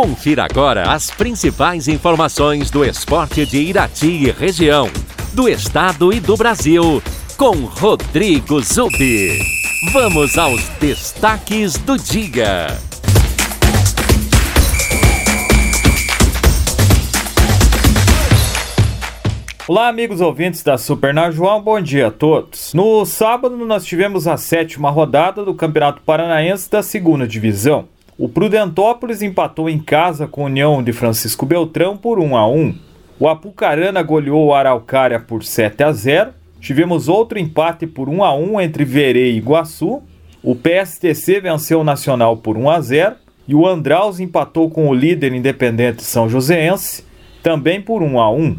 Confira agora as principais informações do esporte de Irati e região, do estado e do Brasil, com Rodrigo Zubi. Vamos aos destaques do dia. Olá, amigos ouvintes da Super Najuão, bom dia a todos. No sábado, nós tivemos a sétima rodada do Campeonato Paranaense da segunda divisão. O Prudentópolis empatou em casa com a União de Francisco Beltrão por 1 a 1. O Apucarana goleou o Araucária por 7 a 0. Tivemos outro empate por 1 a 1 entre Verê e Iguaçu. O PSTC venceu o Nacional por 1 a 0 e o Andraus empatou com o líder independente São Joséense também por 1 a 1.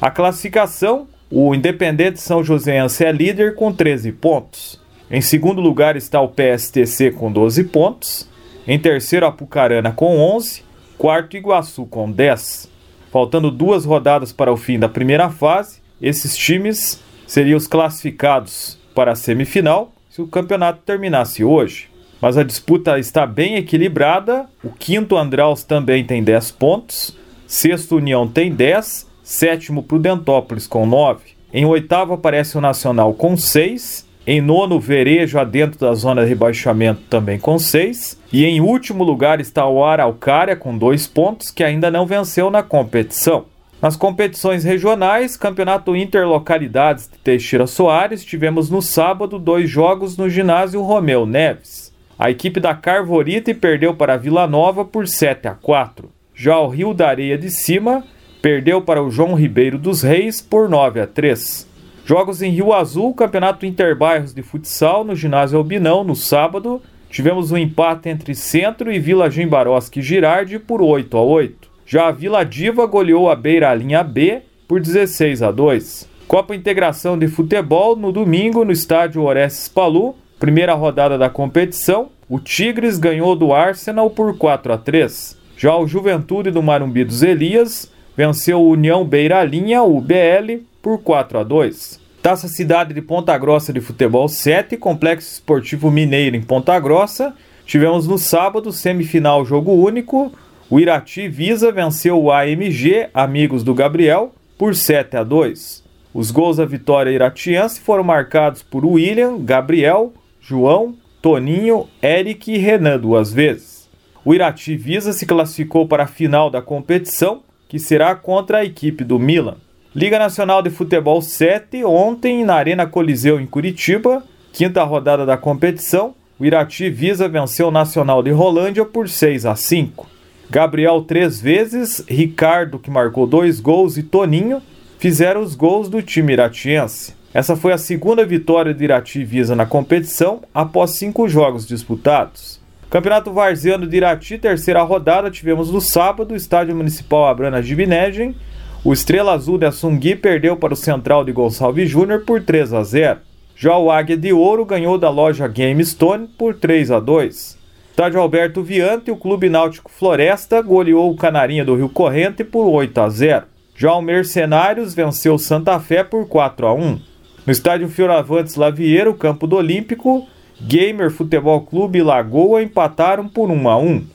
A classificação, o Independente São Joséense é líder com 13 pontos. Em segundo lugar está o PSTC com 12 pontos. Em terceiro, Apucarana com 11. Quarto, Iguaçu com 10. Faltando duas rodadas para o fim da primeira fase, esses times seriam os classificados para a semifinal se o campeonato terminasse hoje. Mas a disputa está bem equilibrada. O quinto Andraus também tem 10 pontos. Sexto União tem 10. Sétimo Prudentópolis com 9. Em oitavo aparece o Nacional com 6. Em nono, Verejo, dentro da zona de rebaixamento, também com 6. E em último lugar está o Araucária, com 2 pontos, que ainda não venceu na competição. Nas competições regionais, Campeonato Interlocalidades de Teixeira Soares, tivemos no sábado dois jogos no ginásio Romeu Neves. A equipe da Carvorite perdeu para a Vila Nova por 7 a 4. Já o Rio da Areia de Cima perdeu para o João Ribeiro dos Reis por 9 a 3. Jogos em Rio Azul, Campeonato Interbairros de Futsal no ginásio Albinão no sábado. Tivemos um empate entre Centro e Vila Jimbaroski Girardi por 8 a 8. Já a Vila Diva goleou a Beira Linha B por 16 a 2. Copa Integração de Futebol no domingo no estádio Orestes Palu, primeira rodada da competição. O Tigres ganhou do Arsenal por 4 a 3. Já o Juventude do Marumbi dos Elias venceu o União Beira Linha, o BL, por 4 a 2. Taça Cidade de Ponta Grossa de Futebol 7, Complexo Esportivo Mineiro em Ponta Grossa. Tivemos no sábado, semifinal jogo único. O Irati Visa venceu o AMG, amigos do Gabriel, por 7 a 2. Os gols da vitória iratiense foram marcados por William, Gabriel, João, Toninho, Eric e Renan duas vezes. O Irati Visa se classificou para a final da competição, que será contra a equipe do Milan. Liga Nacional de Futebol 7, ontem na Arena Coliseu em Curitiba, quinta rodada da competição, o Irati Visa venceu o Nacional de Rolândia por 6 a 5. Gabriel três vezes, Ricardo, que marcou dois gols, e Toninho fizeram os gols do time iratiense. Essa foi a segunda vitória do Irati Visa na competição após cinco jogos disputados. Campeonato Varziano de Irati, terceira rodada, tivemos no sábado, Estádio Municipal Abrana de Vinegem, o Estrela Azul de Assungui perdeu para o Central de Gonçalves Júnior por 3 a 0. Já o Águia de Ouro ganhou da loja Game Stone por 3 a 2. Estádio Alberto Viante, o Clube Náutico Floresta goleou o Canarinha do Rio Corrente por 8 a 0. Já o Mercenários venceu Santa Fé por 4 a 1. No estádio Fioravantes Lavieiro, Campo do Olímpico, Gamer Futebol Clube e Lagoa empataram por 1 a 1.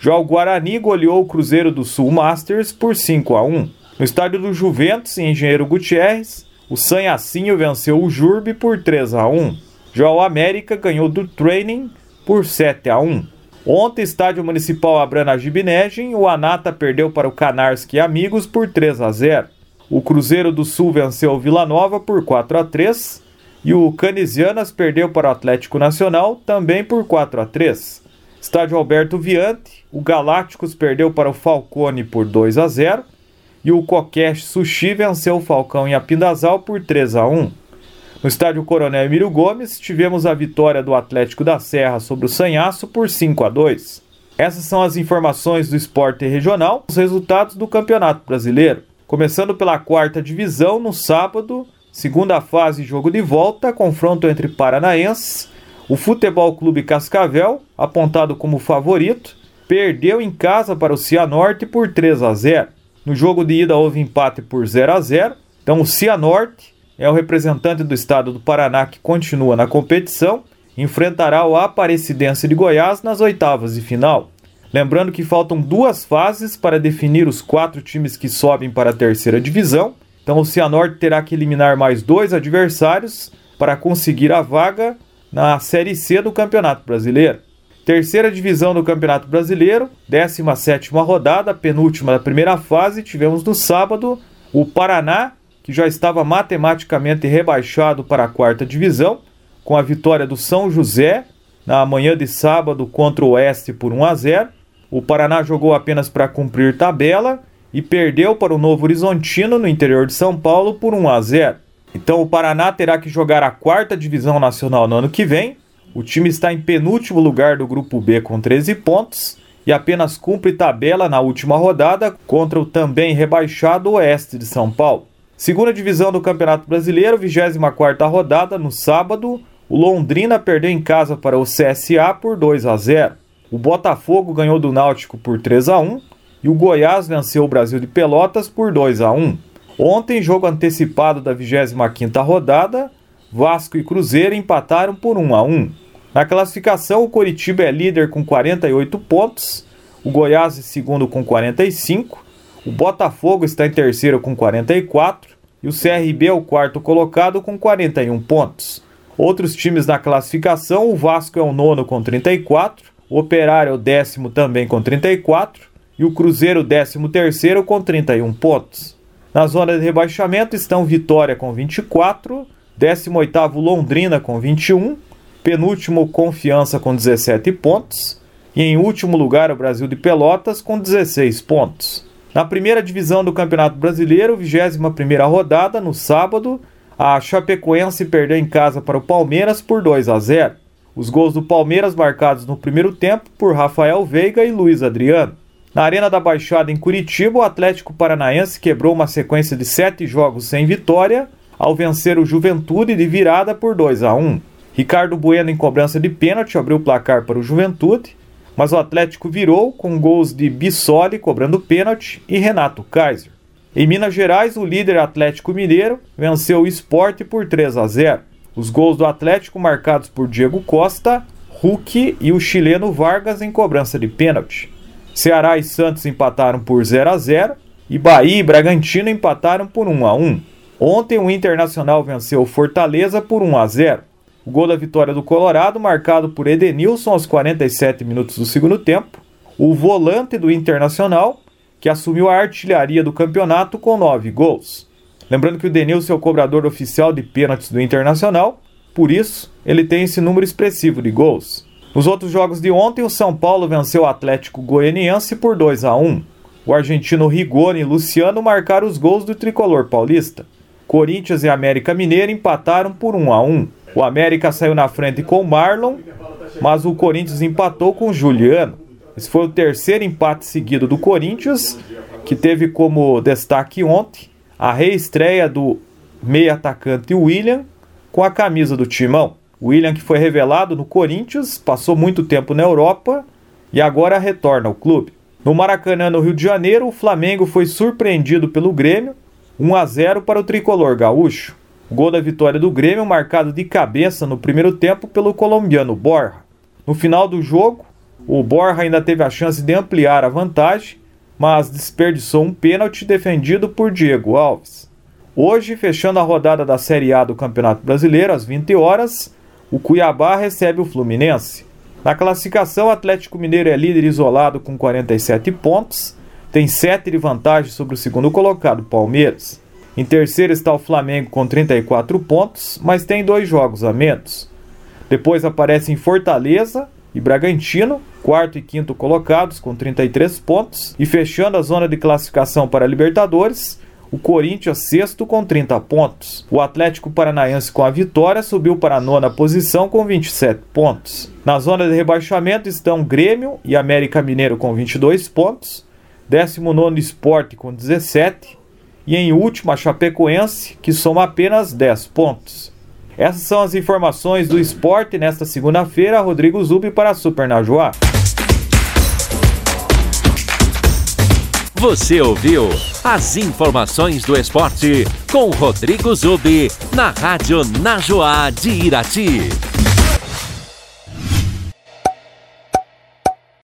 Já o Guarani goleou o Cruzeiro do Sul Masters por 5 a 1. No estádio do Juventus, em Engenheiro Gutierrez, o Sanhacinho venceu o Jurbe por 3 a 1. Já o América ganhou do Training por 7 a 1. Ontem, estádio municipal Abrana Gibinegem, o Anata perdeu para o Canarski Amigos por 3 a 0. O Cruzeiro do Sul venceu o Vila Nova por 4 a 3 e o Canisianas perdeu para o Atlético Nacional também por 4 a 3. Estádio Alberto Viante, o Galácticos perdeu para o Falcone por 2 a 0 e o Kokesh Sushi venceu o Falcão em Apindazal por 3 a 1. No estádio Coronel Emílio Gomes, tivemos a vitória do Atlético da Serra sobre o Sanhaço por 5 a 2. Essas são as informações do esporte regional, os resultados do Campeonato Brasileiro. Começando pela quarta divisão, no sábado, segunda fase jogo de volta, confronto entre paranaenses. O Futebol Clube Cascavel, apontado como favorito, perdeu em casa para o Cianorte por 3 a 0. No jogo de ida houve empate por 0 a 0. Então o Cianorte é o representante do estado do Paraná que continua na competição, enfrentará o Aparecidense de Goiás nas oitavas de final. Lembrando que faltam duas fases para definir os quatro times que sobem para a terceira divisão. Então o Cianorte terá que eliminar mais dois adversários para conseguir a vaga na Série C do Campeonato Brasileiro. Terceira divisão do Campeonato Brasileiro, 17 rodada, penúltima da primeira fase, tivemos no sábado o Paraná, que já estava matematicamente rebaixado para a quarta divisão, com a vitória do São José na manhã de sábado contra o Oeste por 1 a 0. O Paraná jogou apenas para cumprir tabela e perdeu para o Novo Horizontino no interior de São Paulo por 1 a 0. Então o Paraná terá que jogar a quarta divisão nacional no ano que vem. O time está em penúltimo lugar do grupo B com 13 pontos e apenas cumpre tabela na última rodada contra o também rebaixado Oeste de São Paulo. Segunda divisão do Campeonato Brasileiro, 24ª rodada, no sábado, o Londrina perdeu em casa para o CSA por 2 a 0. O Botafogo ganhou do Náutico por 3 a 1 e o Goiás venceu o Brasil de Pelotas por 2 a 1. Ontem, jogo antecipado da 25ª rodada, Vasco e Cruzeiro empataram por 1 a 1. Na classificação, o Coritiba é líder com 48 pontos, o Goiás é segundo com 45, o Botafogo está em terceiro com 44 e o CRB é o quarto colocado com 41 pontos. Outros times na classificação, o Vasco é o nono com 34, o Operário é o décimo também com 34 e o Cruzeiro décimo terceiro com 31 pontos. Na zona de rebaixamento estão Vitória com 24, 18º Londrina com 21, penúltimo Confiança com 17 pontos e em último lugar o Brasil de Pelotas com 16 pontos. Na primeira divisão do Campeonato Brasileiro, 21ª rodada, no sábado, a Chapecoense perdeu em casa para o Palmeiras por 2 a 0. Os gols do Palmeiras marcados no primeiro tempo por Rafael Veiga e Luiz Adriano. Na Arena da Baixada em Curitiba, o Atlético Paranaense quebrou uma sequência de sete jogos sem vitória ao vencer o Juventude de virada por 2 a 1. Ricardo Bueno em cobrança de pênalti abriu o placar para o Juventude, mas o Atlético virou com gols de Bissoli cobrando pênalti e Renato Kaiser. Em Minas Gerais, o líder Atlético Mineiro venceu o Esporte por 3 a 0. Os gols do Atlético marcados por Diego Costa, Hulk e o chileno Vargas em cobrança de pênalti. Ceará e Santos empataram por 0 a 0 e Bahia e Bragantino empataram por 1 a 1. Ontem o Internacional venceu o Fortaleza por 1 a 0. O gol da vitória do Colorado, marcado por Edenilson aos 47 minutos do segundo tempo. O volante do Internacional, que assumiu a artilharia do campeonato com nove gols. Lembrando que o Denilson é o cobrador oficial de pênaltis do Internacional, por isso ele tem esse número expressivo de gols. Nos outros jogos de ontem, o São Paulo venceu o Atlético Goianiense por 2 a 1. O argentino Rigoni e Luciano marcaram os gols do tricolor paulista. Corinthians e América Mineiro empataram por 1 a 1. O América saiu na frente com o Marlon, mas o Corinthians empatou com o Juliano. Esse foi o terceiro empate seguido do Corinthians, que teve como destaque ontem a reestreia do meio atacante William com a camisa do Timão. William que foi revelado no Corinthians, passou muito tempo na Europa e agora retorna ao clube. No Maracanã, no Rio de Janeiro, o Flamengo foi surpreendido pelo Grêmio, 1 a 0 para o tricolor gaúcho. Gol da vitória do Grêmio marcado de cabeça no primeiro tempo pelo colombiano Borja. No final do jogo, o Borja ainda teve a chance de ampliar a vantagem, mas desperdiçou um pênalti defendido por Diego Alves. Hoje, fechando a rodada da Série A do Campeonato Brasileiro, às 20 horas, o Cuiabá recebe o Fluminense. Na classificação, o Atlético Mineiro é líder isolado com 47 pontos, tem 7 de vantagem sobre o segundo colocado, Palmeiras. Em terceiro está o Flamengo com 34 pontos, mas tem dois jogos a menos. Depois aparecem Fortaleza e Bragantino, quarto e quinto colocados com 33 pontos, e fechando a zona de classificação para a Libertadores, o Corinthians sexto com 30 pontos. O Atlético Paranaense com a vitória subiu para a nona posição com 27 pontos. Na zona de rebaixamento estão Grêmio e América Mineiro com 22 pontos, 19 Esporte com 17 e em último a Chapecoense que soma apenas 10 pontos. Essas são as informações do esporte nesta segunda-feira. Rodrigo Zubi para a Super Najuá. Você ouviu as informações do esporte com Rodrigo Zubi na Rádio Najuá de Irati.